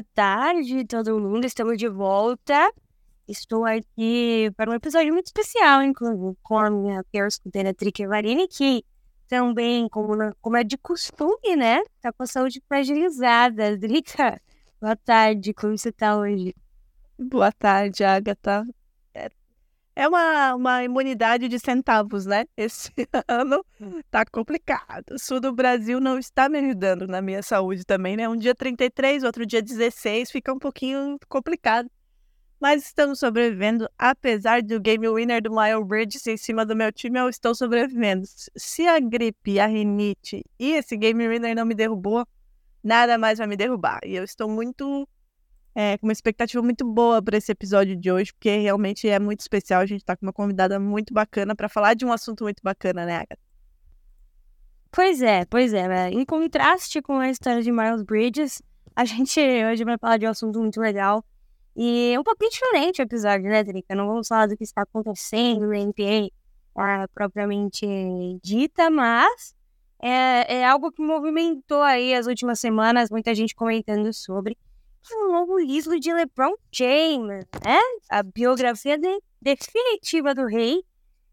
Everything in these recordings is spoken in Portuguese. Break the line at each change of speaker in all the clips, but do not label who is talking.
Boa tarde, todo mundo. Estamos de volta. Estou aqui para um episódio muito especial, inclusive, com a minha peer escudeira Trick Varini, que também, como, como é de costume, né? Tá com a saúde fragilizada. Drica, boa tarde. Como você tá hoje?
Boa tarde, Agatha. É, uma, uma imunidade de centavos, né? Esse ano tá complicado. O sul do Brasil não está me ajudando na minha saúde também, né? Um dia 33, outro dia 16, fica um pouquinho complicado. Mas estamos sobrevivendo, apesar do game winner do Miles Bridges em cima do meu time, eu estou sobrevivendo. Se a gripe, a rinite e esse game winner não me derrubou, nada mais vai me derrubar. E eu estou muito é, com uma expectativa muito boa para esse episódio de hoje, porque realmente é muito especial. A gente tá com uma convidada muito bacana para falar de um assunto muito bacana, né, Agatha?
Pois é, pois é. né? Em contraste com a história de Miles Bridges, a gente hoje vai falar de um assunto muito legal. E é um pouquinho diferente o episódio, né, Drica? Não vamos falar do que está acontecendo na NBA ah, propriamente dita, mas é, é algo que movimentou aí as últimas semanas, muita gente comentando sobre o novo livro de LeBron James, né? A biografia de- definitiva do rei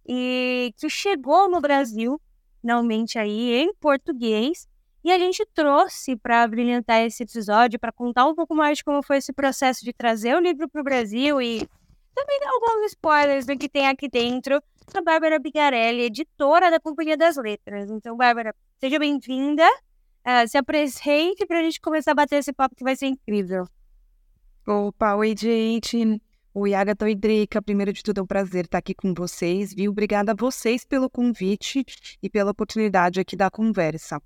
e que chegou no Brasil finalmente aí em português. E a gente trouxe para brilhantar esse episódio, para contar um pouco mais de como foi esse processo de trazer o livro para o Brasil e também dar alguns spoilers do que tem aqui dentro. A Bárbara Bigarelli, editora da Companhia das Letras. Então, Bárbara, seja bem-vinda. Ah, se apresente para a gente começar a bater esse papo que vai ser incrível.
Opa, oi, gente. Oi, Agatha e Drica. Primeiro de tudo, é um prazer estar aqui com vocês, viu? Obrigada a vocês pelo convite e pela oportunidade aqui da conversa.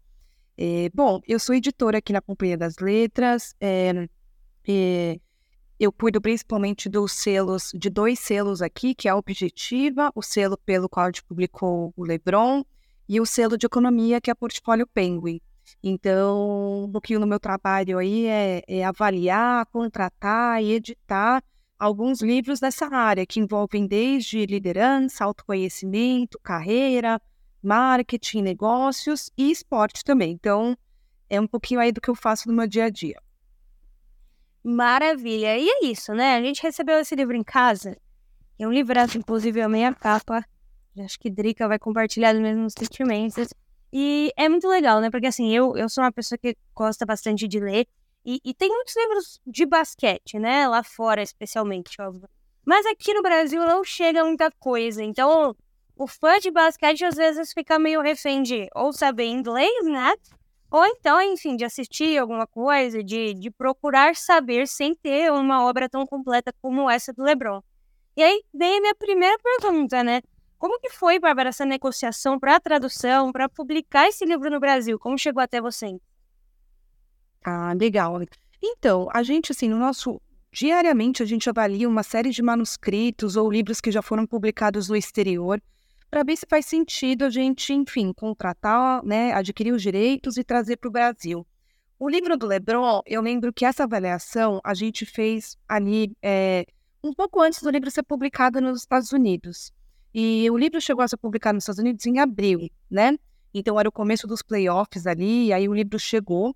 É, bom, eu sou editora aqui na Companhia das Letras. é, é, eu cuido principalmente dos selos, de dois selos aqui, que é a Objetiva, o selo pelo qual a gente publicou o Lebron, e o selo de economia, que é a Portfólio Penguin. Então, um pouquinho no meu trabalho aí é, é avaliar, contratar e editar alguns livros dessa área, que envolvem desde liderança, autoconhecimento, carreira, marketing, negócios e esporte também. Então, é um pouquinho aí do que eu faço no meu dia a dia.
Maravilha. E é isso, né? A gente recebeu esse livro em casa. É um livraço, inclusive, a meia capa. Acho que Drica vai compartilhar os mesmos sentimentos. E é muito legal, né? Porque assim, eu, eu sou uma pessoa que gosta bastante de ler. E, e tem muitos livros de basquete, né? Lá fora, especialmente, óbvio. Mas aqui no Brasil não chega muita coisa. Então, o fã de basquete às vezes fica meio refém de ou saber inglês, né? Ou então, enfim, de assistir alguma coisa, de, de procurar saber sem ter uma obra tão completa como essa do LeBron. E aí vem a minha primeira pergunta, né? Como que foi, Bárbara, essa negociação para a tradução, para publicar esse livro no Brasil? Como chegou até você?
Ah, legal. Então, a gente, assim, no nosso. Diariamente, a gente avalia uma série de manuscritos ou livros que já foram publicados no exterior, para ver se faz sentido a gente, enfim, contratar, né, adquirir os direitos e trazer para o Brasil. O livro do Lebron, eu lembro que essa avaliação a gente fez ali é, um pouco antes do livro ser publicado nos Estados Unidos. E o livro chegou a ser publicado nos Estados Unidos em abril, né? Então era o começo dos playoffs ali, e aí o livro chegou.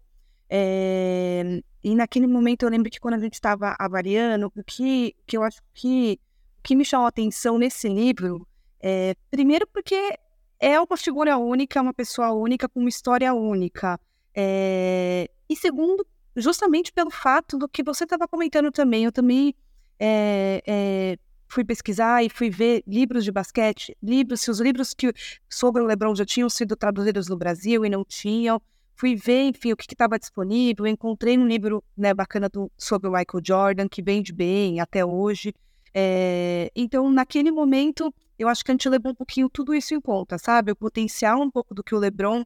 É, e naquele momento eu lembro que quando a gente estava avaliando, o que, que eu acho que, que me chamou a atenção nesse livro, é, primeiro porque é uma figura única, uma pessoa única, com uma história única. É, e segundo, justamente pelo fato do que você estava comentando também, eu também é, é, fui pesquisar e fui ver livros de basquete, livros, se os livros que sobre o LeBron já tinham sido traduzidos no Brasil e não tinham, fui ver, enfim, o que estava disponível, encontrei um livro né, bacana do, sobre o Michael Jordan, que vende bem até hoje, É, então, naquele momento, eu acho que a gente levou um pouquinho tudo isso em conta, sabe? O potencial um pouco do que o LeBron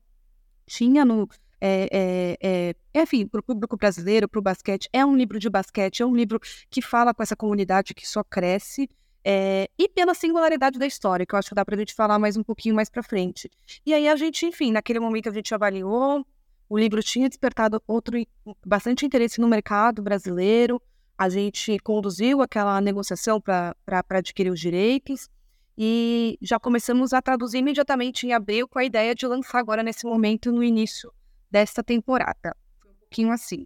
tinha no. É, é, é, enfim, para o público brasileiro, para o basquete, é um livro de basquete, é um livro que fala com essa comunidade que só cresce, é, e pela singularidade da história, que eu acho que dá para a gente falar mais um pouquinho mais para frente. E aí a gente, enfim, naquele momento a gente avaliou, o livro tinha despertado outro bastante interesse no mercado brasileiro, a gente conduziu aquela negociação para adquirir os direitos, e já começamos a traduzir imediatamente em abril com a ideia de lançar agora nesse momento no início desta temporada. Foi um pouquinho assim.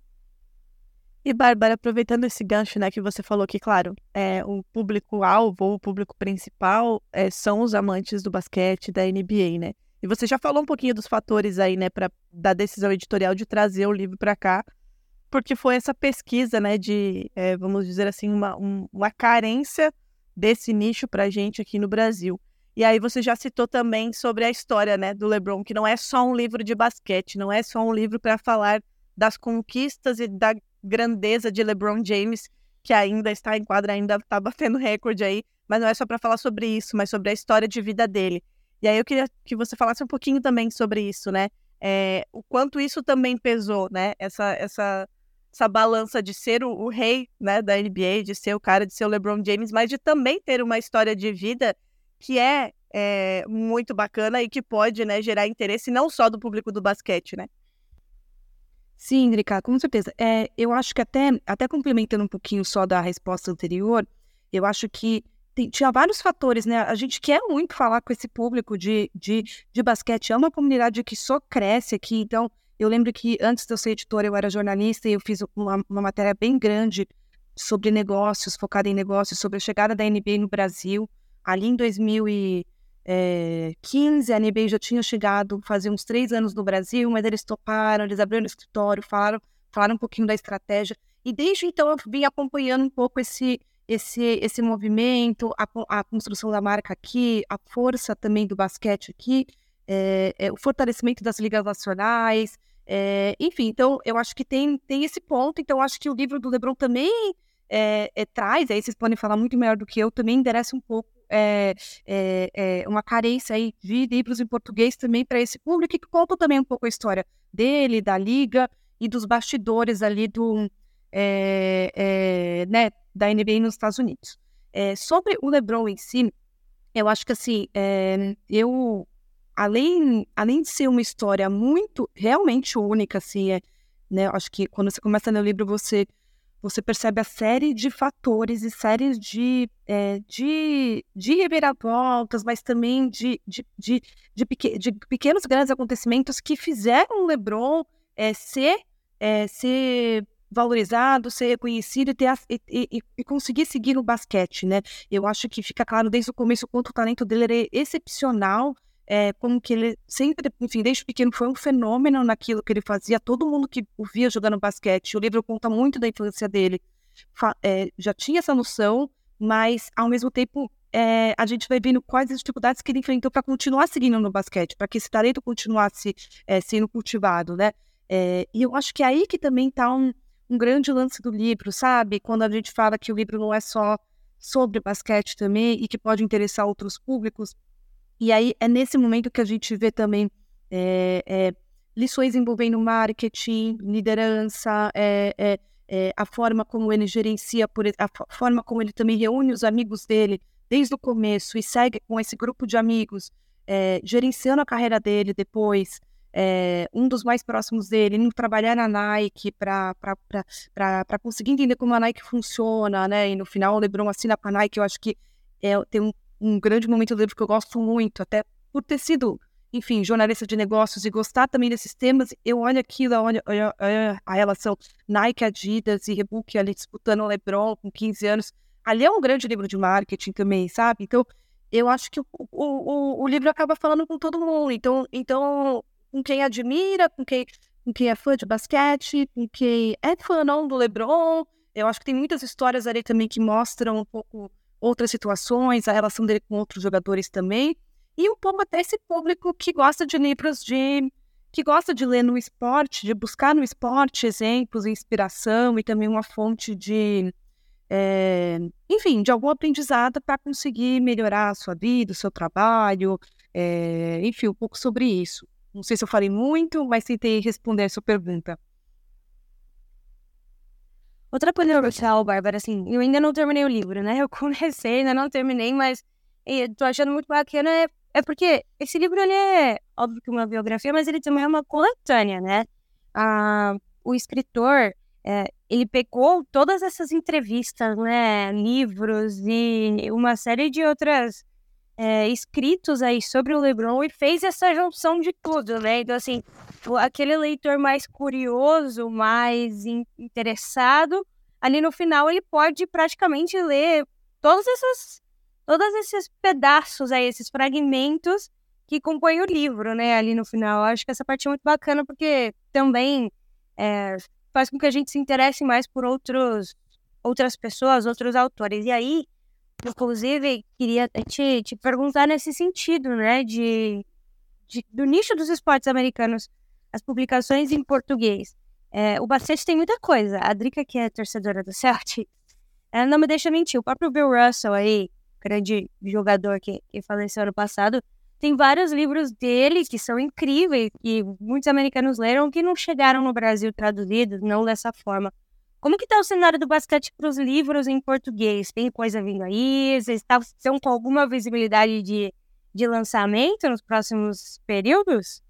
E Bárbara, aproveitando esse gancho, né, que você falou que, claro, é, o público-alvo o público principal é, são os amantes do basquete da NBA, né? E você já falou um pouquinho dos fatores aí, né, para da decisão editorial de trazer o livro para cá, porque foi essa pesquisa, né, de, é, vamos dizer assim, uma, um, uma carência desse nicho para gente aqui no Brasil. E aí você já citou também sobre a história né, do LeBron, que não é só um livro de basquete, não é só um livro para falar das conquistas e da grandeza de LeBron James, que ainda está em quadra, ainda está batendo recorde aí, mas não é só para falar sobre isso, mas sobre a história de vida dele. E aí eu queria que você falasse um pouquinho também sobre isso, né? É, o quanto isso também pesou, né? Essa, essa essa balança de ser o, o, rei né, da NBA, de ser o cara, de ser o LeBron James, mas de também ter uma história de vida que é, é muito bacana e que pode né, gerar interesse não só do público do basquete, né?
Sim, Drica, com certeza. É, eu acho que até, até complementando um pouquinho só da resposta anterior, eu acho que tem, tinha vários fatores, né? A gente quer muito falar com esse público de, de, de basquete. É uma comunidade que só cresce aqui, então eu lembro que antes de eu ser editora, eu era jornalista e eu fiz uma, uma matéria bem grande sobre negócios, focada em negócios, sobre a chegada da NBA no Brasil. Ali em 2015, eh, a NBA já tinha chegado, fazia uns três anos no Brasil, mas eles toparam, eles abriram o escritório, falaram, falaram um pouquinho da estratégia. E desde então eu vim acompanhando um pouco esse, esse, esse movimento, a, a construção da marca aqui, a força também do basquete aqui é, é, o fortalecimento das ligas nacionais, é, enfim, então eu acho que tem, tem esse ponto, então acho que o livro do Lebron também traz, aí vocês podem falar muito melhor do que eu, também endereça um pouco uma carência aí de livros em português também para esse público, que conta também um pouco a história dele, da liga e dos bastidores ali do, né, da NBA nos Estados Unidos. sobre o LeBron em si, eu acho que assim, eu além, além de ser uma história muito, realmente única, assim, é, né? Acho que quando você começa a ler o livro, você, você percebe a série de fatores e séries de, é, de, de reviravoltas, mas também de, de, de, de, pequ de pequenos grandes acontecimentos que fizeram o LeBron é, ser, é, ser valorizado, ser reconhecido e, ter, e, e, e, conseguir seguir no basquete, né? Eu acho que fica claro desde o começo o quanto o talento dele era excepcional é, como que ele sempre, enfim, desde pequeno foi um fenômeno naquilo que ele fazia. Todo mundo que o via jogando basquete, o livro conta muito da influência dele, é, já tinha essa noção, mas ao mesmo tempo é, a gente vai vendo quais as dificuldades que ele enfrentou para continuar seguindo no basquete, para que esse talento continuasse sendo cultivado, né? E eu acho que é aí que também está um, um grande lance do livro, sabe? Quando a gente fala que o livro não é só sobre basquete também e que pode interessar outros públicos, e aí é nesse momento que a gente vê também é, é, lições envolvendo marketing, liderança, é, a forma como ele gerencia, por, a forma como ele também reúne os amigos dele desde o começo e segue com esse grupo de amigos, gerenciando a carreira dele depois. Um dos mais próximos dele, indo trabalhar na Nike para conseguir entender como a Nike funciona, né? E no final o LeBron assina com a Nike, eu acho que é, tem um um grande momento do livro que eu gosto muito, até por ter sido, enfim, jornalista de negócios e gostar também desses temas. Eu olho aquilo, olho, a relação Nike, Adidas e Reebok ali disputando o LeBron com 15 anos. Ali é um grande livro de marketing também, sabe? Então, eu acho que o, o, o, livro acaba falando com todo mundo. Então, então com quem admira, com quem, com quem é fã de basquete, com quem é fã não do LeBron. Eu acho que tem muitas histórias ali também que mostram um pouco outras situações, a relação dele com outros jogadores também, e um pouco até esse público que gosta de livros de. que gosta de ler no esporte, de buscar no esporte exemplos, inspiração e também uma fonte de. é, enfim, de algum aprendizado para conseguir melhorar a sua vida, o seu trabalho, é, enfim, um pouco sobre isso. Não sei se eu falei muito, mas tentei responder a sua pergunta.
Outra coisa legal, Bárbara, assim, eu ainda não terminei o livro, né? Eu comecei, ainda não terminei, mas tô achando muito bacana, é, é porque esse livro, ele é, óbvio que uma biografia, mas ele também é uma coletânea, né? Ah, o escritor, é, ele pegou todas essas entrevistas, né, livros e uma série de outras é, escritos aí sobre o LeBron e fez essa junção de tudo, né? Então, assim, aquele leitor mais curioso, mais in interessado, ali no final ele pode praticamente ler todos esses, todos esses pedaços aí, esses fragmentos que compõem o livro, né? Ali no final. Eu acho que essa parte é muito bacana porque também é, faz com que a gente se interesse mais por outros, outras pessoas, outros autores. E aí, Inclusive, queria te, te perguntar nesse sentido, né, de, de, do nicho dos esportes americanos, as publicações em português. É, o basquete tem muita coisa. A Drica, que é torcedora do Celtic, ela não me deixa mentir. O próprio Bill Russell aí, grande jogador que, que faleceu ano passado, tem vários livros dele que são incríveis, que muitos americanos leram, que não chegaram no Brasil traduzidos, não dessa forma. Como que está o cenário do basquete para os livros em português? Tem coisa vindo aí? Vocês estão com alguma visibilidade de, de lançamento nos próximos períodos?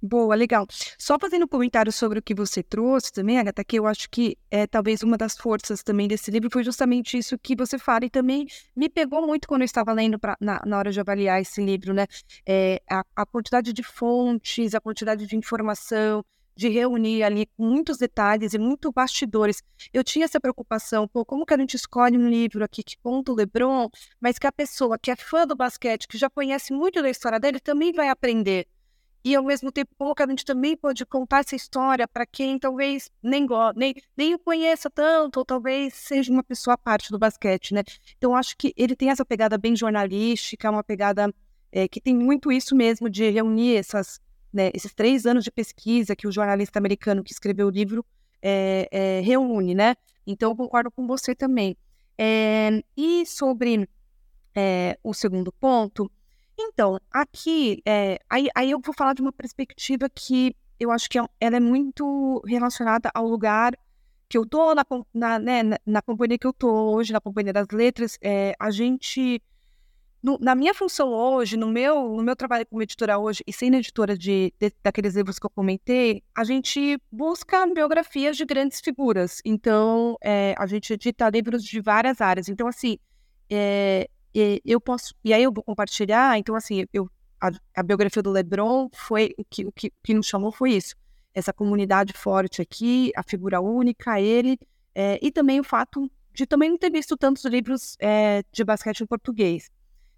Boa, legal. Só fazendo um comentário sobre o que você trouxe também, Agatha, que eu acho que é talvez uma das forças também desse livro foi justamente isso que você fala e também me pegou muito quando eu estava lendo pra, na, na hora de avaliar esse livro, né? É, a, a quantidade de fontes, a quantidade de informação, de reunir ali muitos detalhes e muito bastidores. Eu tinha essa preocupação, pô, como que a gente escolhe um livro aqui que conta o LeBron, mas que a pessoa que é fã do basquete, que já conhece muito da história dele, também vai aprender. E ao mesmo tempo, como que a gente também pode contar essa história para quem talvez nem, nem, nem o conheça tanto, ou talvez seja uma pessoa à parte do basquete, né? Então, acho que ele tem essa pegada bem jornalística, uma pegada é, que tem muito isso mesmo de reunir essas né, esses três anos de pesquisa que o jornalista americano que escreveu o livro é, é, reúne, né? Então, eu concordo com você também. É, e sobre o segundo ponto, então, aqui, aí, aí eu vou falar de uma perspectiva que eu acho que ela é muito relacionada ao lugar que eu tô, na, na, né, na companhia que eu tô hoje, na companhia das letras, a gente no, na minha função hoje, no meu, no meu trabalho como editora hoje, e sendo editora de, de, daqueles livros que eu comentei, a gente busca biografias de grandes figuras. Então, é, a gente edita livros de várias áreas. Então, assim, é, é, eu posso. E aí eu vou compartilhar. Então, assim, eu, a, a biografia do Lebron foi o que, o que, que nos chamou foi isso. Essa comunidade forte aqui, a figura única, ele, é, e também o fato de também não ter visto tantos livros é, de basquete em português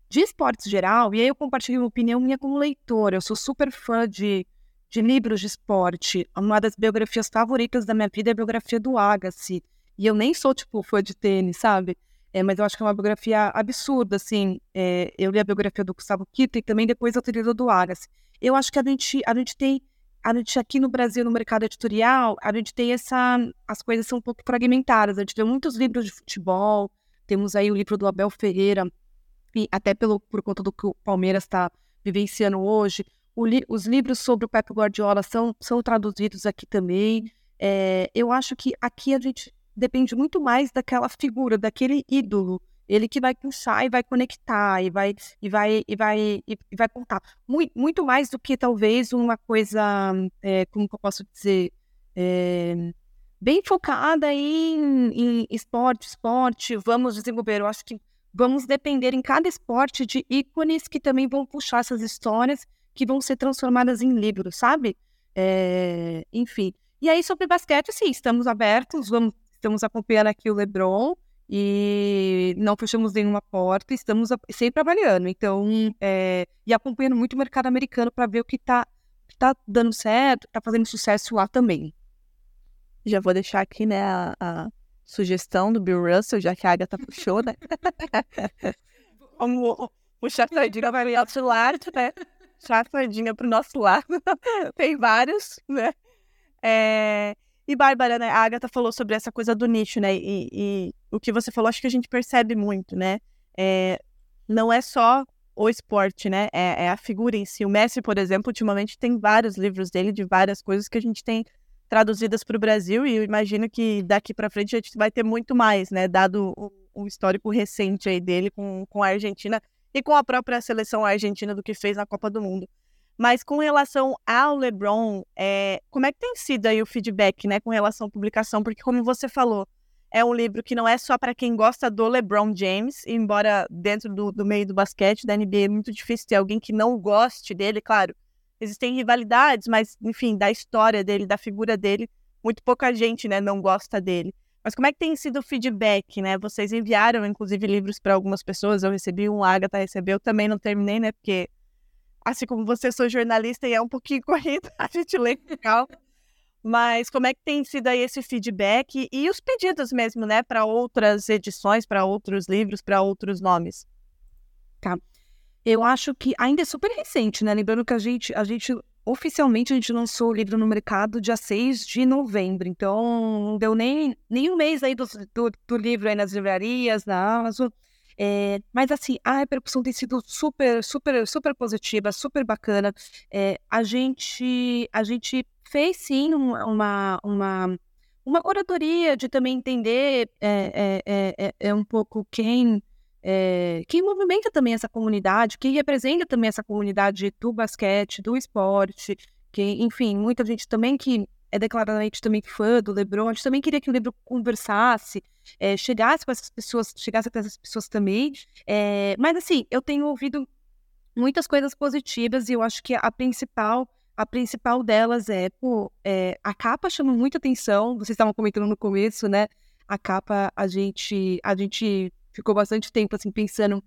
de esportes geral, e aí eu compartilho uma opinião minha como leitora. Eu sou super fã de, de livros de esporte. Uma das biografias favoritas da minha vida é a biografia do Agassi. E eu nem sou, tipo, fã de tênis, sabe? É, mas eu acho que é uma biografia absurda, assim. É, eu li a biografia do Gustavo Kito e também depois eu teria do Agassi. Eu acho que a gente, a gente tem... A gente aqui no Brasil, no mercado editorial, a gente tem essa... As coisas são um pouco fragmentadas. A gente tem muitos livros de futebol. Temos aí o livro do Abel Ferreira, até pelo, por conta do que o Palmeiras está vivenciando hoje. Li, os livros sobre o Pep Guardiola são, são traduzidos aqui também. É, eu acho que aqui a gente depende muito mais daquela figura, daquele ídolo. Ele que vai puxar e vai conectar e vai e vai e vai e, e vai contar muito, muito mais do que talvez uma coisa é, como eu posso dizer é, bem focada em, em esporte, esporte, vamos desenvolver. Eu acho que vamos depender em cada esporte de ícones que também vão puxar essas histórias que vão ser transformadas em livros, sabe? É, enfim. E aí, sobre basquete, sim, estamos abertos, vamos, estamos acompanhando aqui o LeBron e não fechamos nenhuma porta, estamos sempre avaliando. Então, é, e acompanhando muito o mercado americano para ver o que está tá dando certo, está fazendo sucesso lá também.
Já vou deixar aqui, né, a, sugestão do Bill Russell, já que a Agatha puxou, né? Vamos puxar a sardinha para o nosso lado, né? Puxar a sardinha para o nosso lado. Tem vários, né? É... E Bárbara, né? A Agatha falou sobre essa coisa do nicho, né? E, e o que você falou, acho que a gente percebe muito, né? É, não é só o esporte, né? É, é, a figura em si. O Messi, por exemplo, ultimamente tem vários livros dele de várias coisas que a gente tem traduzidas para o Brasil e eu imagino que daqui para frente a gente vai ter muito mais, né? Dado o, o, histórico recente aí dele com, com a Argentina e com a própria seleção argentina do que fez na Copa do Mundo. Mas com relação ao LeBron, é, como é que tem sido aí o feedback, né, com relação à publicação? Porque como você falou, é um livro que não é só para quem gosta do LeBron James, embora dentro do, do, meio do basquete, da NBA, é muito difícil ter alguém que não goste dele, claro. Existem rivalidades, mas, enfim, da história dele, da figura dele, muito pouca gente, né, não gosta dele. Mas como é que tem sido o feedback, né? Vocês enviaram, inclusive, livros para algumas pessoas, eu recebi um, a Agatha recebeu, também não terminei, né, porque, assim como você, sou jornalista e é um pouquinho corrido, a gente lê calma. Mas como é que tem sido aí esse feedback e os pedidos mesmo, né, para outras edições, para outros livros, para outros nomes?
Tá. Eu acho que ainda é super recente, né? Lembrando que a gente, a gente oficialmente a gente lançou o livro no mercado dia 6 de novembro, então não deu nem, nem um mês aí do, do, do livro aí nas livrarias, na Amazon. É, mas assim, a repercussão tem sido super, super, super positiva, super bacana. É, a gente, a gente fez sim uma, uma, uma curadoria de também entender é, é, é, é um pouco quem, quem movimenta também essa comunidade, quem representa também essa comunidade do basquete, do esporte, que, enfim, muita gente também que é declaradamente também fã do LeBron, a gente também queria que o livro conversasse, é, chegasse com essas pessoas, chegasse até essas pessoas também. É, mas assim, eu tenho ouvido muitas coisas positivas e eu acho que a principal a principal delas é, pô, é, a capa chama muita atenção. Vocês estavam comentando no começo, né? A capa, a gente, a gente ficou bastante tempo assim pensando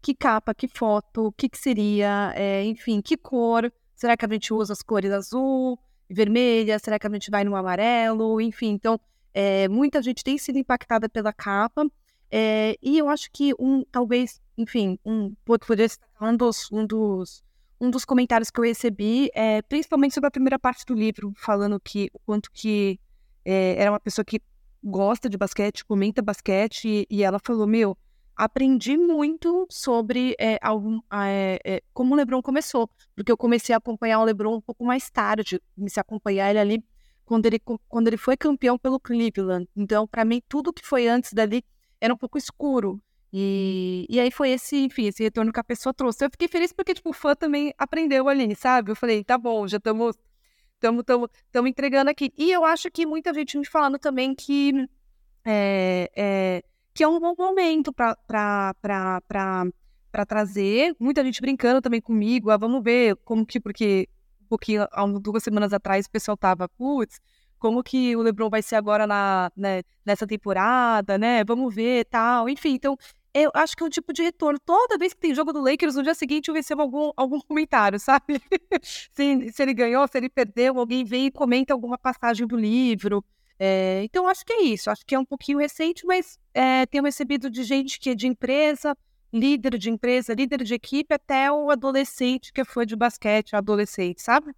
que capa, que foto, o que, que seria, é, enfim, que cor. Será que a gente usa as cores azul, vermelha? Será que a gente vai no amarelo? Enfim, então é, muita gente tem sido impactada pela capa. É, e eu acho que um, talvez, enfim, um poderia um dos, um dos um dos comentários que eu recebi, é, principalmente sobre a primeira parte do livro, falando que o quanto que é, era uma pessoa que gosta de basquete, comenta basquete, e, ela falou, meu, aprendi muito sobre é, algum, é, como o LeBron começou, porque eu comecei a acompanhar o LeBron um pouco mais tarde, comecei a acompanhar ele ali quando ele, quando ele foi campeão pelo Cleveland. Então, para mim, tudo que foi antes dali era um pouco escuro. E, e aí foi esse, enfim, esse retorno que a pessoa trouxe. Eu fiquei feliz porque, tipo, o fã também aprendeu ali, sabe? Eu falei, tá bom, já estamos estamos entregando aqui. E eu acho que muita gente me falando também que é, é, que é um bom momento para trazer. Muita gente brincando também comigo. Ah, vamos ver como que, porque um pouquinho, há duas semanas atrás, o pessoal tava, putz, como que o LeBron vai ser agora na, né, nessa temporada, né? Vamos ver tal. Enfim, então eu acho que é um tipo de retorno. Toda vez que tem jogo do Lakers, no dia seguinte eu recebo algum, algum comentário, sabe? se, se ele ganhou, se ele perdeu, alguém vem e comenta alguma passagem do livro. É, então, acho que é isso. Acho que é um pouquinho recente, mas é, tenho recebido de gente que é de empresa, líder de empresa, líder de equipe, até o adolescente que fã de basquete, adolescente, sabe?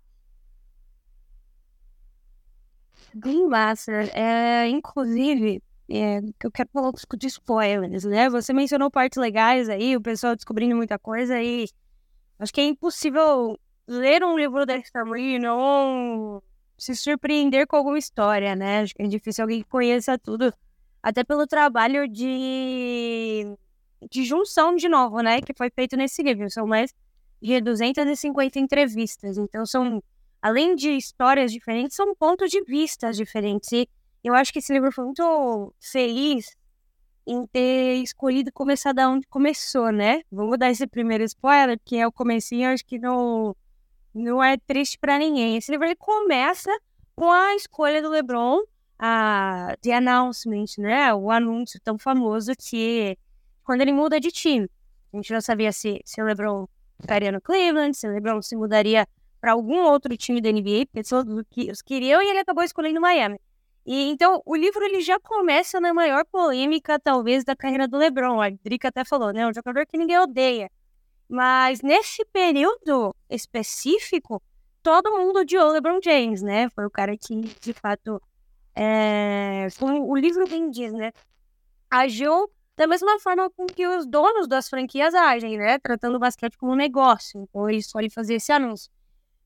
Bem massa. É, inclusive, é, eu quero falar um pouco de spoilers, né? Você mencionou partes legais aí, o pessoal descobrindo muita coisa e acho que é impossível ler um livro da Marie e não se surpreender com alguma história, né? Acho que é difícil alguém que conheça tudo, até pelo trabalho de, de junção de novo, né? Que foi feito nesse livro. São mais de 250 entrevistas, então são, além de histórias diferentes, são pontos de vista diferentes. E eu acho que esse livro foi muito feliz em ter escolhido começar da onde começou, né? Vamos dar esse primeiro spoiler, que é o comecinho, acho que não, não é triste para ninguém. Esse livro ele começa com a escolha do LeBron, a The Announcement, né? O anúncio tão famoso que quando ele muda de time. A gente não sabia se, se o LeBron ficaria no Cleveland, se o LeBron se mudaria para algum outro time da NBA, porque todos queriam e ele acabou escolhendo Miami. E então o livro ele já começa na maior polêmica talvez da carreira do LeBron. A Drica até falou, né, um jogador que ninguém odeia. Mas nesse período específico, todo mundo odiou o LeBron James, né? Foi o cara que de fato é, como o livro bem diz, né? Agiu da mesma forma com que os donos das franquias agem, né? Tratando o basquete como um negócio. Então, ele escolhe fazer esse anúncio.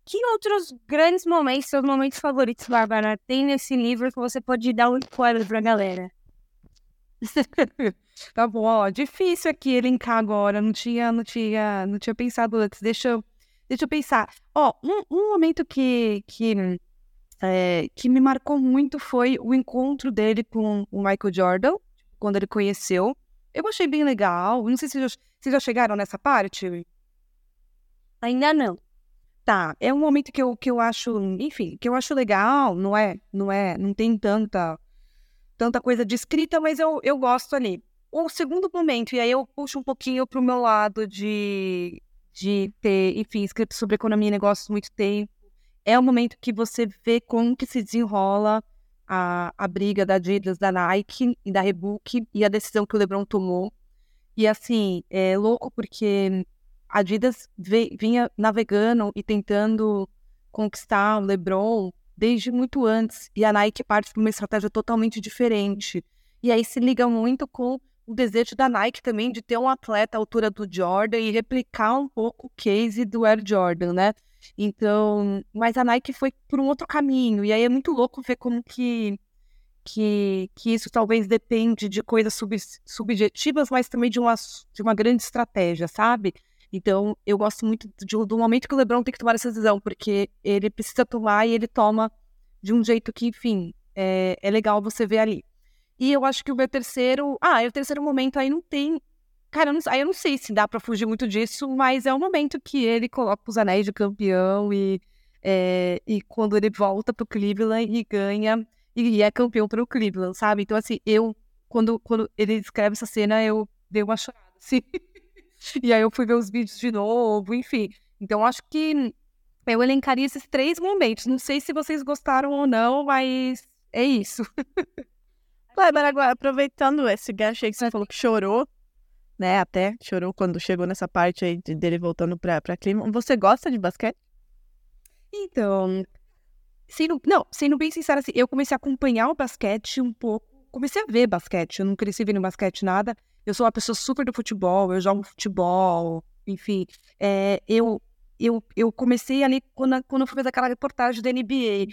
Que outros grandes momentos, seus momentos favoritos, Bárbara, tem nesse livro que você pode dar um spoiler pra galera?
tá bom, ó, difícil aqui elencar agora, não tinha, não tinha, não tinha pensado antes. Deixa eu, deixa eu pensar. Ó, um, um momento que, que, é, que me marcou muito foi o encontro dele com o Michael Jordan, quando ele conheceu. Eu achei bem legal. Não sei se vocês já, vocês já chegaram nessa parte.
Ainda não.
Tá, é um momento que eu, que eu acho, enfim, que eu acho legal, não é, não é, não tem tanta tanta coisa descrita, mas eu, eu gosto ali. O segundo momento, e aí eu puxo um pouquinho para o meu lado de, de ter, enfim, escrito sobre economia e negócios muito tempo, é o momento que você vê como que se desenrola a, a briga da Adidas, da Nike e da Reebok e a decisão que o LeBron tomou. E assim, é louco porque a Adidas vinha navegando e tentando conquistar o LeBron desde muito antes. E a Nike parte de uma estratégia totalmente diferente. E aí se liga muito com o desejo da Nike também de ter um atleta à altura do Jordan e replicar um pouco o case do Air Jordan, né? Então, mas a Nike foi por um outro caminho. E aí é muito louco ver como que que, que isso talvez depende de coisas sub, subjetivas, mas também de uma, de uma grande estratégia, sabe? Então, eu gosto muito do momento que o LeBron tem que tomar essa decisão, porque ele precisa tomar e ele toma de um jeito que, enfim, é, é legal você ver ali. E eu acho que o meu terceiro. Ah, o terceiro momento aí não tem. Cara, eu não, aí eu não sei se dá para fugir muito disso, mas é o momento que ele coloca os anéis de campeão e, é, e quando ele volta pro Cleveland e ganha e é campeão pro Cleveland, sabe? Então, assim, eu, quando, quando ele escreve essa cena, eu dei uma chorada, assim. E aí eu fui ver os vídeos de novo, enfim. Então acho que eu elencaria esses três momentos. Não sei se vocês gostaram ou não, mas é isso.
Kleber, agora aproveitando esse gancho aí que você falou que chorou, né? Até chorou quando chegou nessa parte aí dele voltando pra, pra clima. Você gosta de basquete?
Então, sendo, não, sendo bem sincera, assim, eu comecei a acompanhar o basquete um pouco. Comecei a ver basquete, eu não cresci vendo basquete nada. Eu sou uma pessoa super do futebol, eu jogo futebol, enfim. É, eu, eu, eu comecei ali quando, quando eu fui fazer aquela reportagem da NBA.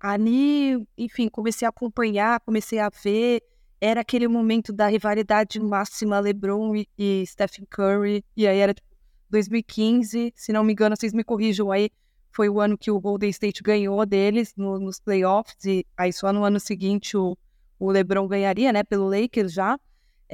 Ali, enfim, comecei a acompanhar, comecei a ver. Era aquele momento da rivalidade máxima LeBron e, e Stephen Curry. E aí era tipo, 2015, se não me engano, vocês me corrijam aí. Foi o ano que o Golden State ganhou deles no, nos playoffs. E aí só no ano seguinte o, o LeBron ganharia, né, pelo Lakers já.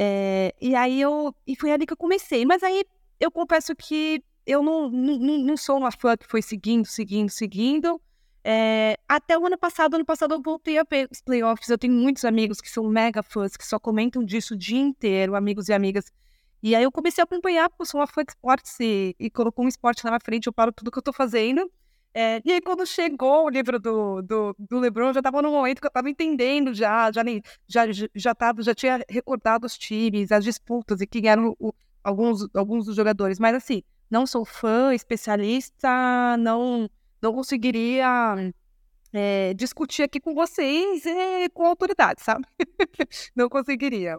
É, e aí eu. E foi ali que eu comecei. Mas aí eu confesso que eu não, não, não sou uma fã que foi seguindo, seguindo, seguindo. É, até o ano passado, ano passado eu voltei a ver os playoffs. Eu tenho muitos amigos que são mega fãs, que só comentam disso o dia inteiro, amigos e amigas. E aí eu comecei a acompanhar, porque eu sou uma fã de esportes e, e colocou um esporte lá na frente, eu paro tudo que eu tô fazendo. É, e aí, quando chegou o livro do, do, do LeBron, já estava no momento que eu estava entendendo já, já, já, já, tava, já tinha recordado os times, as disputas e quem eram o, alguns, alguns dos jogadores. Mas, assim, não sou fã, especialista, não, não conseguiria é, discutir aqui com vocês é, com autoridade, sabe? não conseguiria.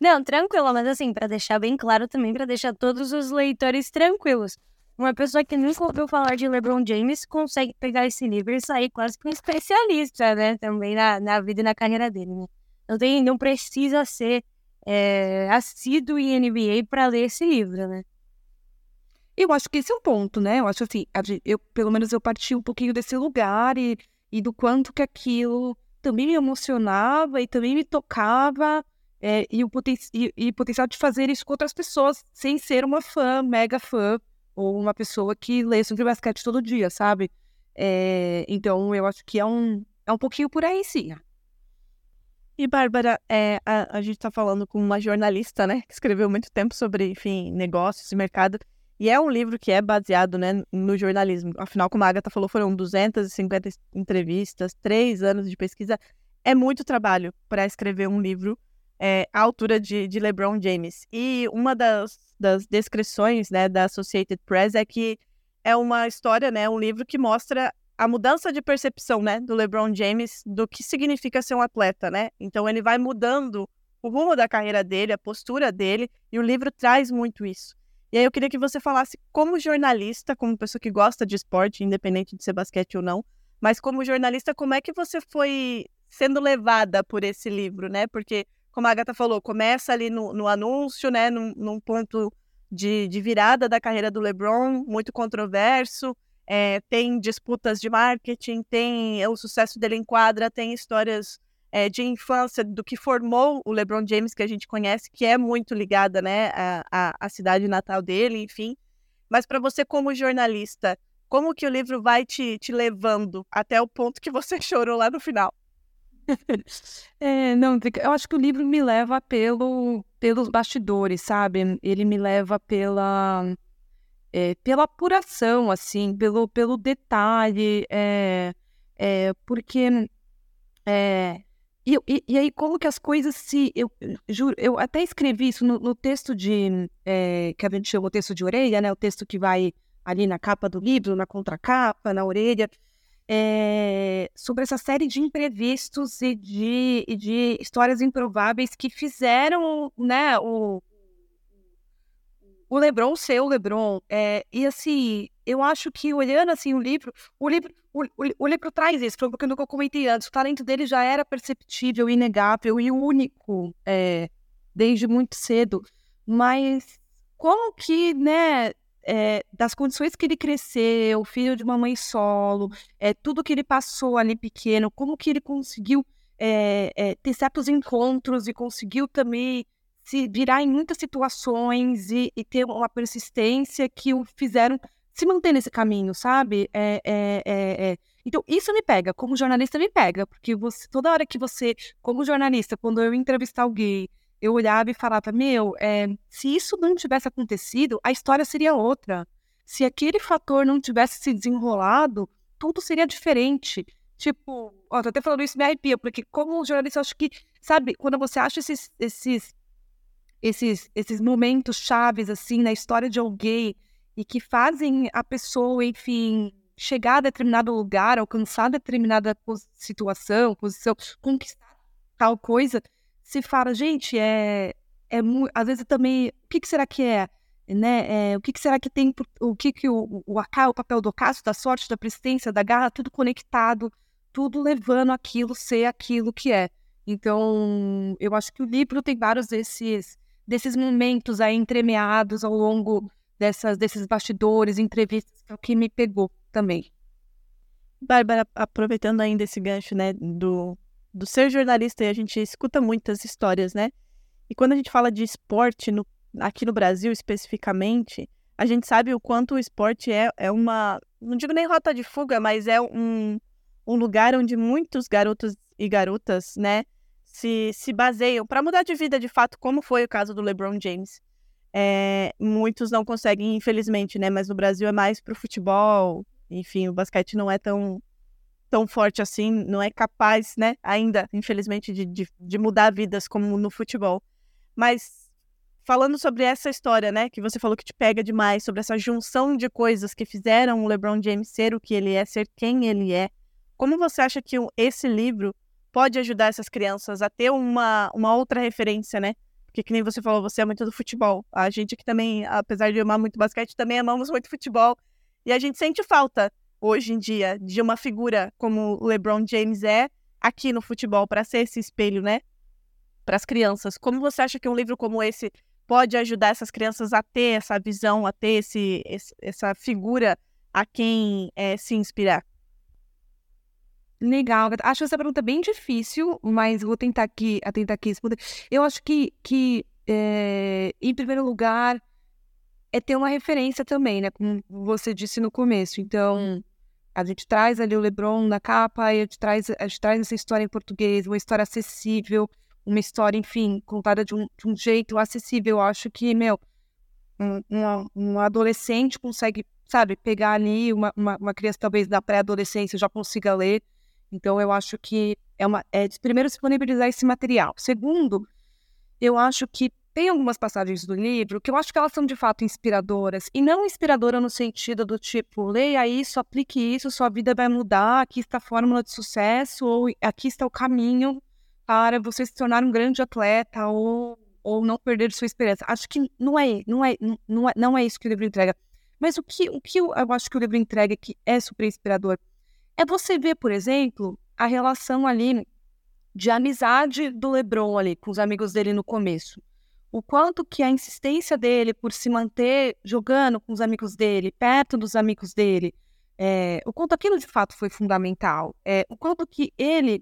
Não, tranquilo, mas assim, para deixar bem claro também, para deixar todos os leitores tranquilos uma pessoa que nunca ouviu falar de LeBron James consegue pegar esse livro e sair quase que um especialista, né? Também na, na vida e na carreira dele, né? Não, tem, não precisa ser é, assíduo em NBA para ler esse livro, né?
Eu acho que esse é um ponto, né? Eu acho assim, eu, pelo menos eu parti um pouquinho desse lugar e, e do quanto que aquilo também me emocionava e também me tocava é, e, o poten e, e potencial de fazer isso com outras pessoas sem ser uma fã, mega fã ou uma pessoa que lê sobre basquete todo dia, sabe? É, então, eu acho que é um, é um pouquinho por aí, sim.
E, Bárbara, é, a, a gente está falando com uma jornalista, né? Que escreveu muito tempo sobre, enfim, negócios e mercado. E é um livro que é baseado né, no jornalismo. Afinal, como a Agatha falou, foram 250 entrevistas, três anos de pesquisa. É muito trabalho para escrever um livro é, altura de, de LeBron James. E uma das das descrições né, da Associated Press é que é uma história, né, um livro que mostra a mudança de percepção, né, do LeBron James do que significa ser um atleta, né? Então ele vai mudando o rumo da carreira dele, a postura dele, e o livro traz muito isso. E aí eu queria que você falasse como jornalista, como pessoa que gosta de esporte, independente de ser basquete ou não, mas como jornalista, como é que você foi sendo levada por esse livro, né? Porque, como a Agatha falou, começa ali no, no anúncio, né, num, num ponto de, de virada da carreira do LeBron, muito controverso, é, tem disputas de marketing, tem o sucesso dele em quadra, tem histórias é, de infância do que formou o LeBron James que a gente conhece, que é muito ligada, né, à, à cidade natal dele, enfim. Mas para você como jornalista, como que o livro vai te, te levando até o ponto que você chorou lá no final?
É, não, eu acho que o livro me leva pelo, pelos bastidores, sabe? Ele me leva pela é, pela apuração, assim, pelo, pelo detalhe, é, é, porque é, e, e, e, aí como que as coisas se, eu, juro, eu até escrevi isso no, no texto de, é, que a gente chama o texto de orelha, né, o texto que vai ali na capa do livro, na contracapa, na orelha, é, sobre essa série de imprevistos e de, e de histórias improváveis que fizeram, né, o, o LeBron ser o LeBron. É, e assim, eu acho que olhando assim o livro, o livro, o, o, o livro traz isso, porque eu comentei antes, o talento dele já era perceptível, inegável e único é, desde muito cedo. Mas como que, né, é, das condições que ele cresceu, filho de uma mãe solo, é, tudo que ele passou ali pequeno, como que ele conseguiu é, é, ter certos encontros e conseguiu também se virar em muitas situações e, e, ter uma persistência que o fizeram se manter nesse caminho, sabe? É, então, isso me pega, como jornalista me pega, porque você, toda hora que você, como jornalista, quando eu entrevistar alguém, eu olhava e falava: Meu, é, se isso não tivesse acontecido, a história seria outra. Se aquele fator não tivesse se desenrolado, tudo seria diferente. Tipo, ó, tô até falando isso me arrepia, porque como jornalista, eu acho que, sabe, quando você acha esses, esses, esses, esses momentos chaves, assim, na história de alguém, e que fazem a pessoa, enfim, chegar a determinado lugar, alcançar determinada situação, posição, conquistar tal coisa, se fala, gente, é, é às vezes também, o que, que será que é? Né? É, o que, que, será que tem, o que, que o, o, o papel do ocaso, da sorte, da persistência, da garra, tudo conectado, tudo levando aquilo ser aquilo que é. Então, eu acho que o livro tem vários desses, desses momentos aí entremeados ao longo dessas, desses bastidores, entrevistas, que é o que me pegou também.
Bárbara, aproveitando ainda esse gancho, né, do, do ser jornalista e a gente escuta muitas histórias, né? E quando a gente fala de esporte, no, aqui no Brasil especificamente, a gente sabe o quanto o esporte é, é uma, não digo nem rota de fuga, mas é um, um lugar onde muitos garotos e garotas, né, se, se baseiam para mudar de vida de fato, como foi o caso do LeBron James. É, muitos não conseguem, infelizmente, né, mas no Brasil é mais para o futebol, enfim, o basquete não é tão tão forte assim, não é capaz, né, ainda, infelizmente, de, de, de mudar vidas como no futebol. Mas falando sobre essa história, né, que você falou que te pega demais, sobre essa junção de coisas que fizeram o LeBron James ser o que ele é, ser quem ele é, como você acha que esse livro pode ajudar essas crianças a ter uma, uma outra referência, né? Porque que nem você falou, você é muito do futebol. A gente que também, apesar de amar muito basquete, também amamos muito futebol. E a gente sente falta hoje em dia de uma figura como o LeBron James é aqui no futebol para ser esse espelho, né? Para as crianças. Como você acha que um livro como esse pode ajudar essas crianças a ter essa visão, a ter esse, esse essa figura a quem é, se inspirar?
Legal. Acho essa pergunta bem difícil, mas vou tentar aqui, tentar aqui responder. Eu acho que, que é, em primeiro lugar, é ter uma referência também, né? Como você disse no começo. Então, hum. A gente traz ali o LeBron na capa e a gente traz, a gente traz essa história em português, uma história acessível, uma história, enfim, contada de um, de um jeito acessível. Eu acho que, meu, um, um, adolescente consegue, sabe, pegar ali uma, uma, uma criança talvez da pré-adolescência já consiga ler. Então, eu acho que é uma. É, primeiro, disponibilizar esse material. Segundo, eu acho que tem algumas passagens do livro que eu acho que elas são de fato inspiradoras. E não inspiradora no sentido do tipo, leia isso, aplique isso, sua vida vai mudar, aqui está a fórmula de sucesso, ou aqui está o caminho para você se tornar um grande atleta, ou, ou não perder sua esperança. Acho que não é, não, é, não, é, não é isso que o livro entrega. Mas o que, o que eu acho que o livro entrega que é super inspirador é você ver, por exemplo, a relação ali de amizade do LeBron ali com os amigos dele no começo o quanto que a insistência dele por se manter jogando com os amigos dele, perto dos amigos dele, é, o quanto aquilo de fato foi fundamental, é, o quanto que ele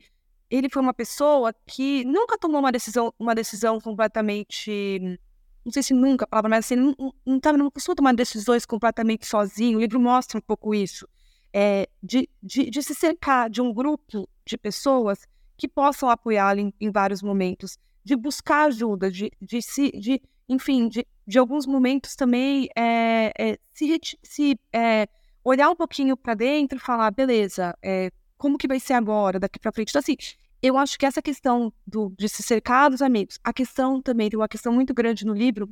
ele foi uma pessoa que nunca tomou uma decisão uma decisão completamente não sei se nunca a palavra mas assim não, não, costuma tomar decisões completamente sozinho o livro mostra um pouco isso é, de, de, de se cercar de um grupo de pessoas que possam apoiá-lo em, em vários momentos de buscar ajuda, de, de se, de, enfim, de, de alguns momentos também é, é, se, se é, olhar um pouquinho para dentro e falar, beleza, como que vai ser agora, daqui para frente. Então, assim, eu acho que essa questão do, de se cercar dos amigos, a questão também, tem uma questão muito grande no livro,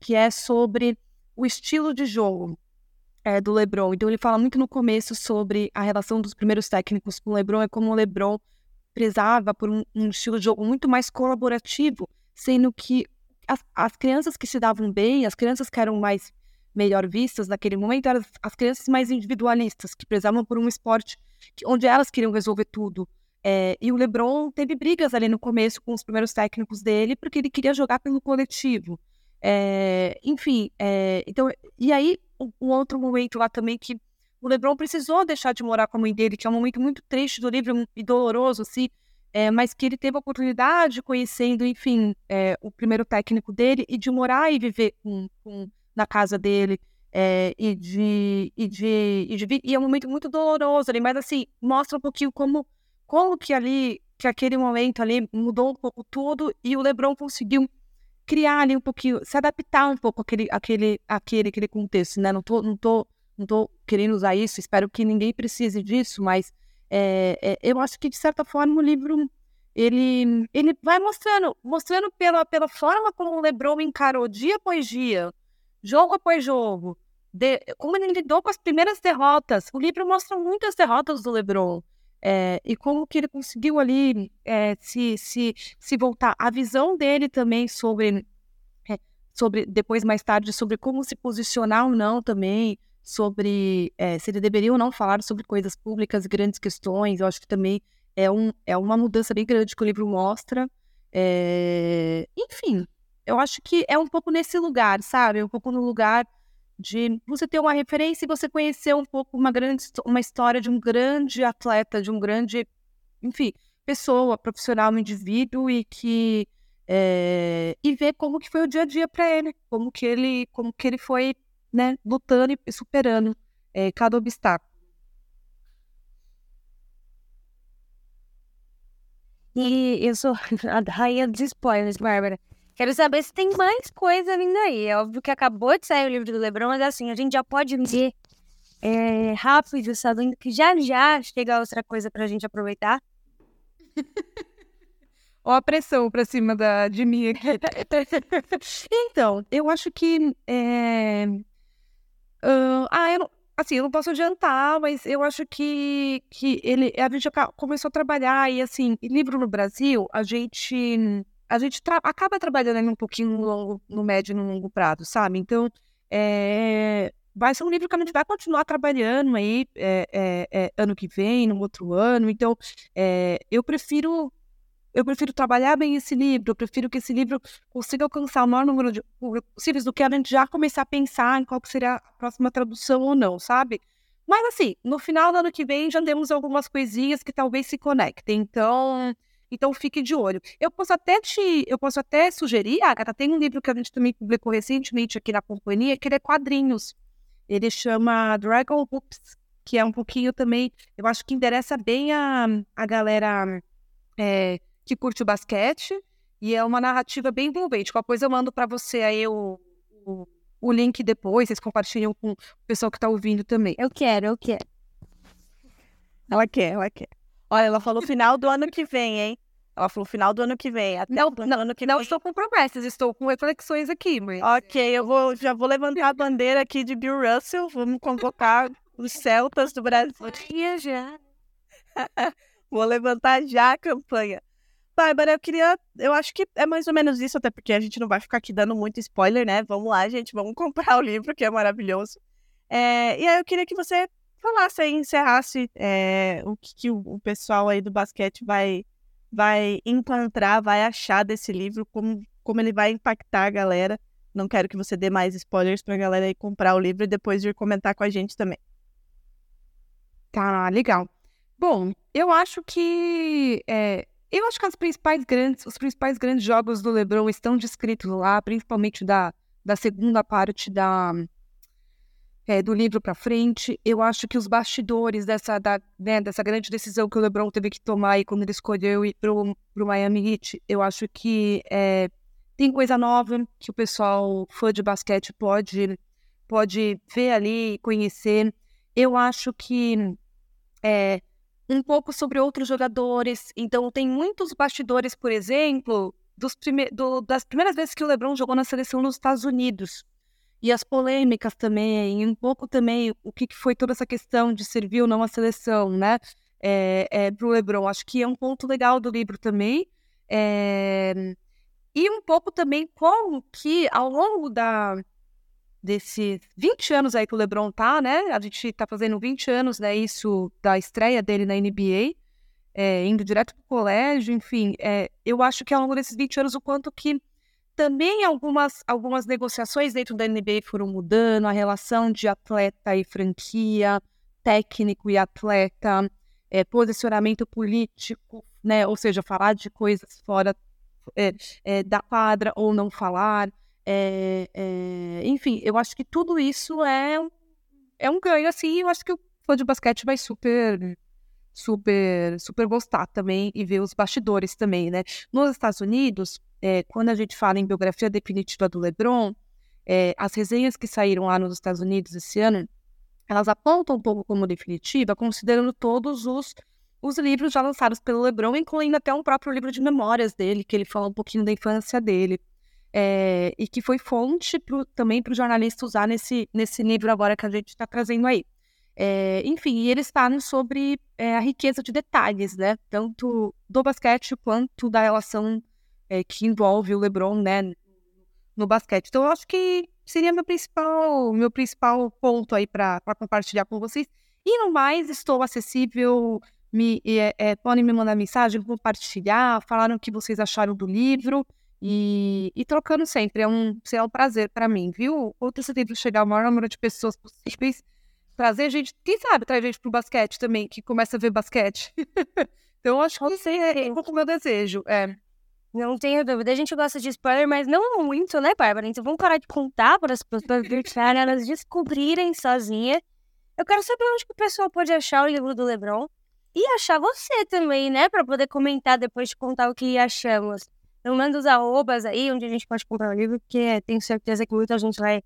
que é sobre o estilo de jogo é, do LeBron. Então, ele fala muito no começo sobre a relação dos primeiros técnicos com o LeBron, é como o LeBron prezava por um, um, estilo de jogo muito mais colaborativo, sendo que as, as, crianças que se davam bem, as crianças que eram mais melhor vistas naquele momento, eram as crianças mais individualistas, que prezavam por um esporte que, onde elas queriam resolver tudo. É, e o LeBron teve brigas ali no começo com os primeiros técnicos dele, porque ele queria jogar pelo coletivo. É, enfim, é, então, e aí, um, um outro momento lá também que o LeBron precisou deixar de morar com a mãe dele, que é um momento muito triste do livro e doloroso, assim, é, mas que ele teve a oportunidade, conhecendo, enfim, é, o primeiro técnico dele, e de morar e viver com, com, na casa dele, é, e, de, e, de, e de e é um momento muito doloroso ali, mas assim, mostra um pouquinho como, como que ali, que aquele momento ali mudou um pouco tudo, e o LeBron conseguiu criar ali um pouquinho, se adaptar um pouco àquele, àquele, àquele, àquele contexto, né? Não tô, não tô não estou querendo usar isso, espero que ninguém precise disso, mas é, é, eu acho que, de certa forma, o livro ele, ele vai mostrando, mostrando pela, pela forma como o LeBron encarou dia após dia, jogo após jogo, de, como ele lidou com as primeiras derrotas. O livro mostra muitas derrotas do LeBron. É, e como que ele conseguiu ali se, se, se voltar. A visão dele também sobre, sobre, depois mais tarde, sobre como se posicionar ou não também, sobre é, se ele deveria ou não falar sobre coisas públicas grandes questões. Eu acho que também é, um, é uma mudança bem grande que o livro mostra. É... Enfim, eu acho que é um pouco nesse lugar, sabe? Um pouco no lugar de você ter uma referência e você conhecer um pouco uma grande uma história de um grande atleta, de um grande, enfim, pessoa, profissional, um indivíduo e que é... e ver como que foi o dia a dia para ele, como que ele, como que ele foi né, lutando e superando é, cada obstáculo.
E eu sou a rainha dos spoilers, Bárbara. Quero saber se tem mais coisa vindo aí. É óbvio que acabou de sair o livro do Lebron, mas assim, a gente já pode ver é, rápido, sabendo que já já chega outra coisa pra gente aproveitar.
Ó a pressão pra cima da, de mim aqui. então, eu acho que é, Uh, ah, eu não, assim, eu não posso adiantar, mas eu acho que, que ele, a gente começou a trabalhar e, assim, livro no Brasil, a gente, a gente tra acaba trabalhando um pouquinho no, longo, no médio e no longo prazo, sabe? Então, é, vai ser um livro que a gente vai continuar trabalhando aí é, é, ano que vem, no outro ano. Então, eu prefiro eu prefiro trabalhar bem esse livro, eu prefiro que esse livro consiga alcançar o maior número de possíveis do que a gente já começar a pensar em qual seria a próxima tradução ou não, sabe? Mas assim, no final do ano que vem já temos algumas coisinhas que talvez se conectem, então, então fique de olho. Eu posso até te, eu posso até sugerir, Agatha, tem um livro que a gente também publicou recentemente aqui na companhia, que ele é quadrinhos. Ele chama Dragon Hoops, que é um pouquinho também, eu acho que interessa bem a, a galera é, que curte o basquete e é uma narrativa bem envolvente. Qualquer coisa eu mando para você aí o, o, o, link depois, vocês compartilham com o pessoal que está ouvindo também.
Eu quero, eu quero.
Ela quer, ela quer. Olha, ela falou final do ano que vem, hein? Ela falou final do ano que vem. Até o
Não,
ano que
não
vem.
estou com promessas, estou com reflexões aqui, mas...
Ok, eu vou, já vou levantar a bandeira aqui de Bill Russell. Vamos convocar os Celtas do Brasil.
já.
Vou levantar já a campanha. Bárbara, eu queria. Eu acho que é mais ou menos isso, até porque a gente não vai ficar aqui dando muito spoiler, né? Vamos lá, gente, vamos comprar o livro, que é maravilhoso. É, e aí eu queria que você falasse aí, encerrasse é, o que, que o, pessoal aí do basquete vai, vai encontrar, vai achar desse livro, como, como ele vai impactar a galera. Não quero que você dê mais spoilers pra galera aí comprar o livro e depois vir comentar com a gente também.
Tá, legal. Bom, eu acho que é, eu acho que as principais grandes, os principais grandes jogos do LeBron estão descritos lá, principalmente da, da segunda parte da é, do livro para frente. Eu acho que os bastidores dessa da, né, dessa grande decisão que o LeBron teve que tomar aí quando ele escolheu ir pro, pro Miami Heat, eu acho que é, tem coisa nova que o pessoal fã de basquete pode pode ver ali, conhecer. Eu acho que é, um pouco sobre outros jogadores. Então, tem muitos bastidores, por exemplo, prime do, das primeiras vezes que o LeBron jogou na seleção nos Estados Unidos. E as polêmicas também, um pouco também o que, que foi toda essa questão de servir ou não a seleção, né? É, é, para o LeBron. Acho que é um ponto legal do livro também. É, e um pouco também como que, ao longo da, desses 20 anos aí que o LeBron tá, né? A gente tá fazendo 20 anos, né? Isso da estreia dele na NBA, é, indo direto pro colégio, enfim. É, eu acho que ao longo desses 20 anos, o quanto que também algumas, algumas negociações dentro da NBA foram mudando, a relação de atleta e franquia, técnico e atleta, é, posicionamento político, né? Ou seja, falar de coisas fora é, é, da quadra ou não falar. É, é, enfim, eu acho que tudo isso é, é um ganho, assim, eu acho que o fã de basquete vai super, super, super gostar também e ver os bastidores também, né? Nos Estados Unidos, é, quando a gente fala em biografia definitiva do LeBron, é, as resenhas que saíram lá nos Estados Unidos esse ano, elas apontam um pouco como definitiva, considerando todos os, os livros já lançados pelo LeBron, incluindo até um próprio livro de memórias dele, que ele fala um pouquinho da infância dele. É, e que foi fonte pro, também para o jornalista usar nesse, nesse livro agora que a gente está trazendo aí. É, enfim, e eles falam sobre é, a riqueza de detalhes, né? Tanto do basquete quanto da relação que envolve o LeBron, né? No basquete. Então, eu acho que seria meu principal, meu principal ponto aí para compartilhar com vocês. E no mais, estou acessível. Me, podem me mandar mensagem, compartilhar, falaram o que vocês acharam do livro. E, e trocando sempre, é um, é um prazer para mim, viu? Outro esse livro chegar ao maior número de pessoas possíveis, trazer gente, quem sabe trazer gente pro basquete também, que começa a ver basquete. então, acho que esse é um pouco o meu desejo. É.
Não tenho dúvida. A gente gosta de spoiler, mas não muito, né, Bárbara? Então vamos parar de contar para as pessoas deixarem elas descobrirem sozinha. Eu quero saber onde que o pessoal pode achar o livro do Lebron e achar você também, né? Para poder comentar depois de contar o que achamos. Então manda os arrobas aí onde a gente pode comprar o livro, porque tenho certeza que muita gente vai,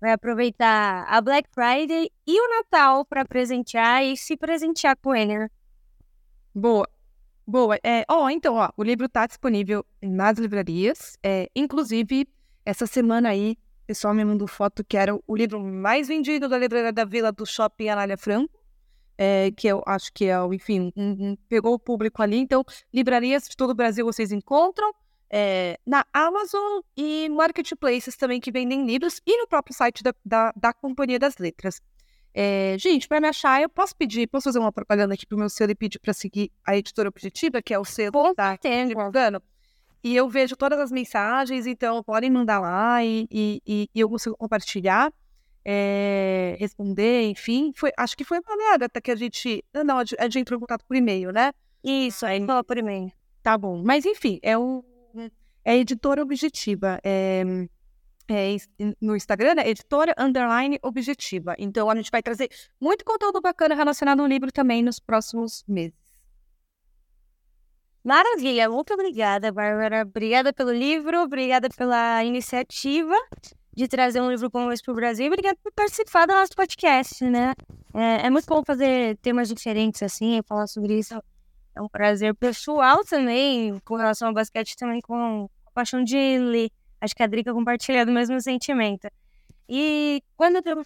vai aproveitar a Black Friday e o Natal para presentear e se presentear com ele, né?
Boa. Boa. É, então, ó, o livro está disponível nas livrarias. É, inclusive, essa semana aí, o pessoal me mandou foto que era o livro mais vendido da livraria da Vila do Shopping Anália Franco. É, que eu acho que é, enfim, um, um, pegou o público ali. Então, livrarias de todo o Brasil vocês encontram é, na Amazon e marketplaces também que vendem livros e no próprio site da, da, da Companhia das Letras. É, gente, para me achar, eu posso pedir, posso fazer uma propaganda aqui pro meu selo e pedir para seguir a editora objetiva, que é o selo
da
divulgando. E eu vejo todas as mensagens, então podem mandar lá e, e, e, e eu consigo compartilhar, é, responder, enfim. Foi, acho que foi uma merda até que a gente. Não, a gente entrou em contato por e-mail, né?
Isso, aí por e-mail.
Tá bom. Mas enfim, é o é editora objetiva. É, é, no Instagram, é editora underline objetiva. Então, a gente vai trazer muito conteúdo bacana relacionado ao livro também nos próximos meses.
Maravilha, muito obrigada, Bárbara. Obrigada pelo livro, obrigada pela iniciativa de trazer um livro como esse para o Brasil. Obrigada por participar do nosso podcast, né? É, é, muito bom fazer temas diferentes assim, falar sobre isso. É um prazer pessoal também, com relação ao basquete, também com paixão de ler. Acho que a Drica compartilha do mesmo sentimento. E quando eu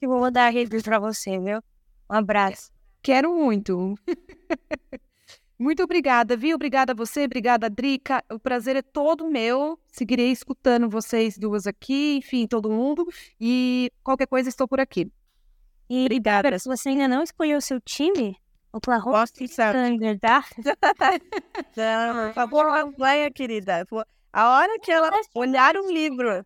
eu vou dar a rede pra você, viu? Um abraço.
Quero muito. Muito obrigada, viu? Obrigada a você, obrigada, Drica. O prazer é todo meu. Seguirei escutando vocês duas aqui, enfim, todo mundo. E qualquer coisa, estou por aqui.
E
Obrigada.
se você ainda não escolheu o seu time, Oklahoma City. Thunder, tá?
Não, por favor, acompanha, querida. A hora que ela olhar um livro,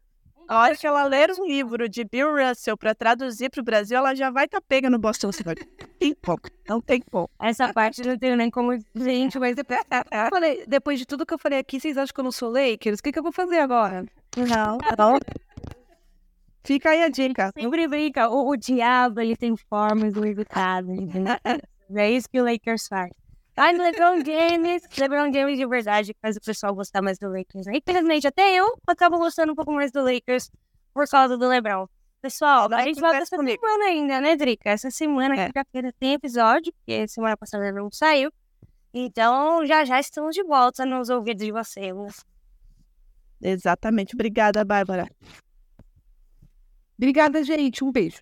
a hora que ela ler um livro de Bill Russell para traduzir para o Brasil, ela já vai estar pega no Boston Celtics. Não tem como. Não tem como.
Essa parte não tenho nem como gente, mas depois
Eu falei, depois de tudo que eu falei aqui, vocês acham que eu não sou Lakers? O que, que eu vou fazer agora?
Não, não. Fica aí a dica.
sempre brinca. O, o diabo, ele tem formas limitadas, entendeu? É isso que o Lakers faz. Ai, LeBron James, LeBron James de verdade faz o pessoal gostar mais do Lakers. né? Infelizmente, até eu acabo gostando um pouco mais do Lakers por causa do LeBron. Pessoal, a gente volta
acontece
essa
comigo.
semana ainda, né, Drica? Essa semana,
É.
quinta-feira, tem episódio, porque semana passada não saiu. Então, já já estamos de volta nos ouvidos de vocês.
Exatamente. Obrigada, Bárbara.
Obrigada, gente. Um beijo.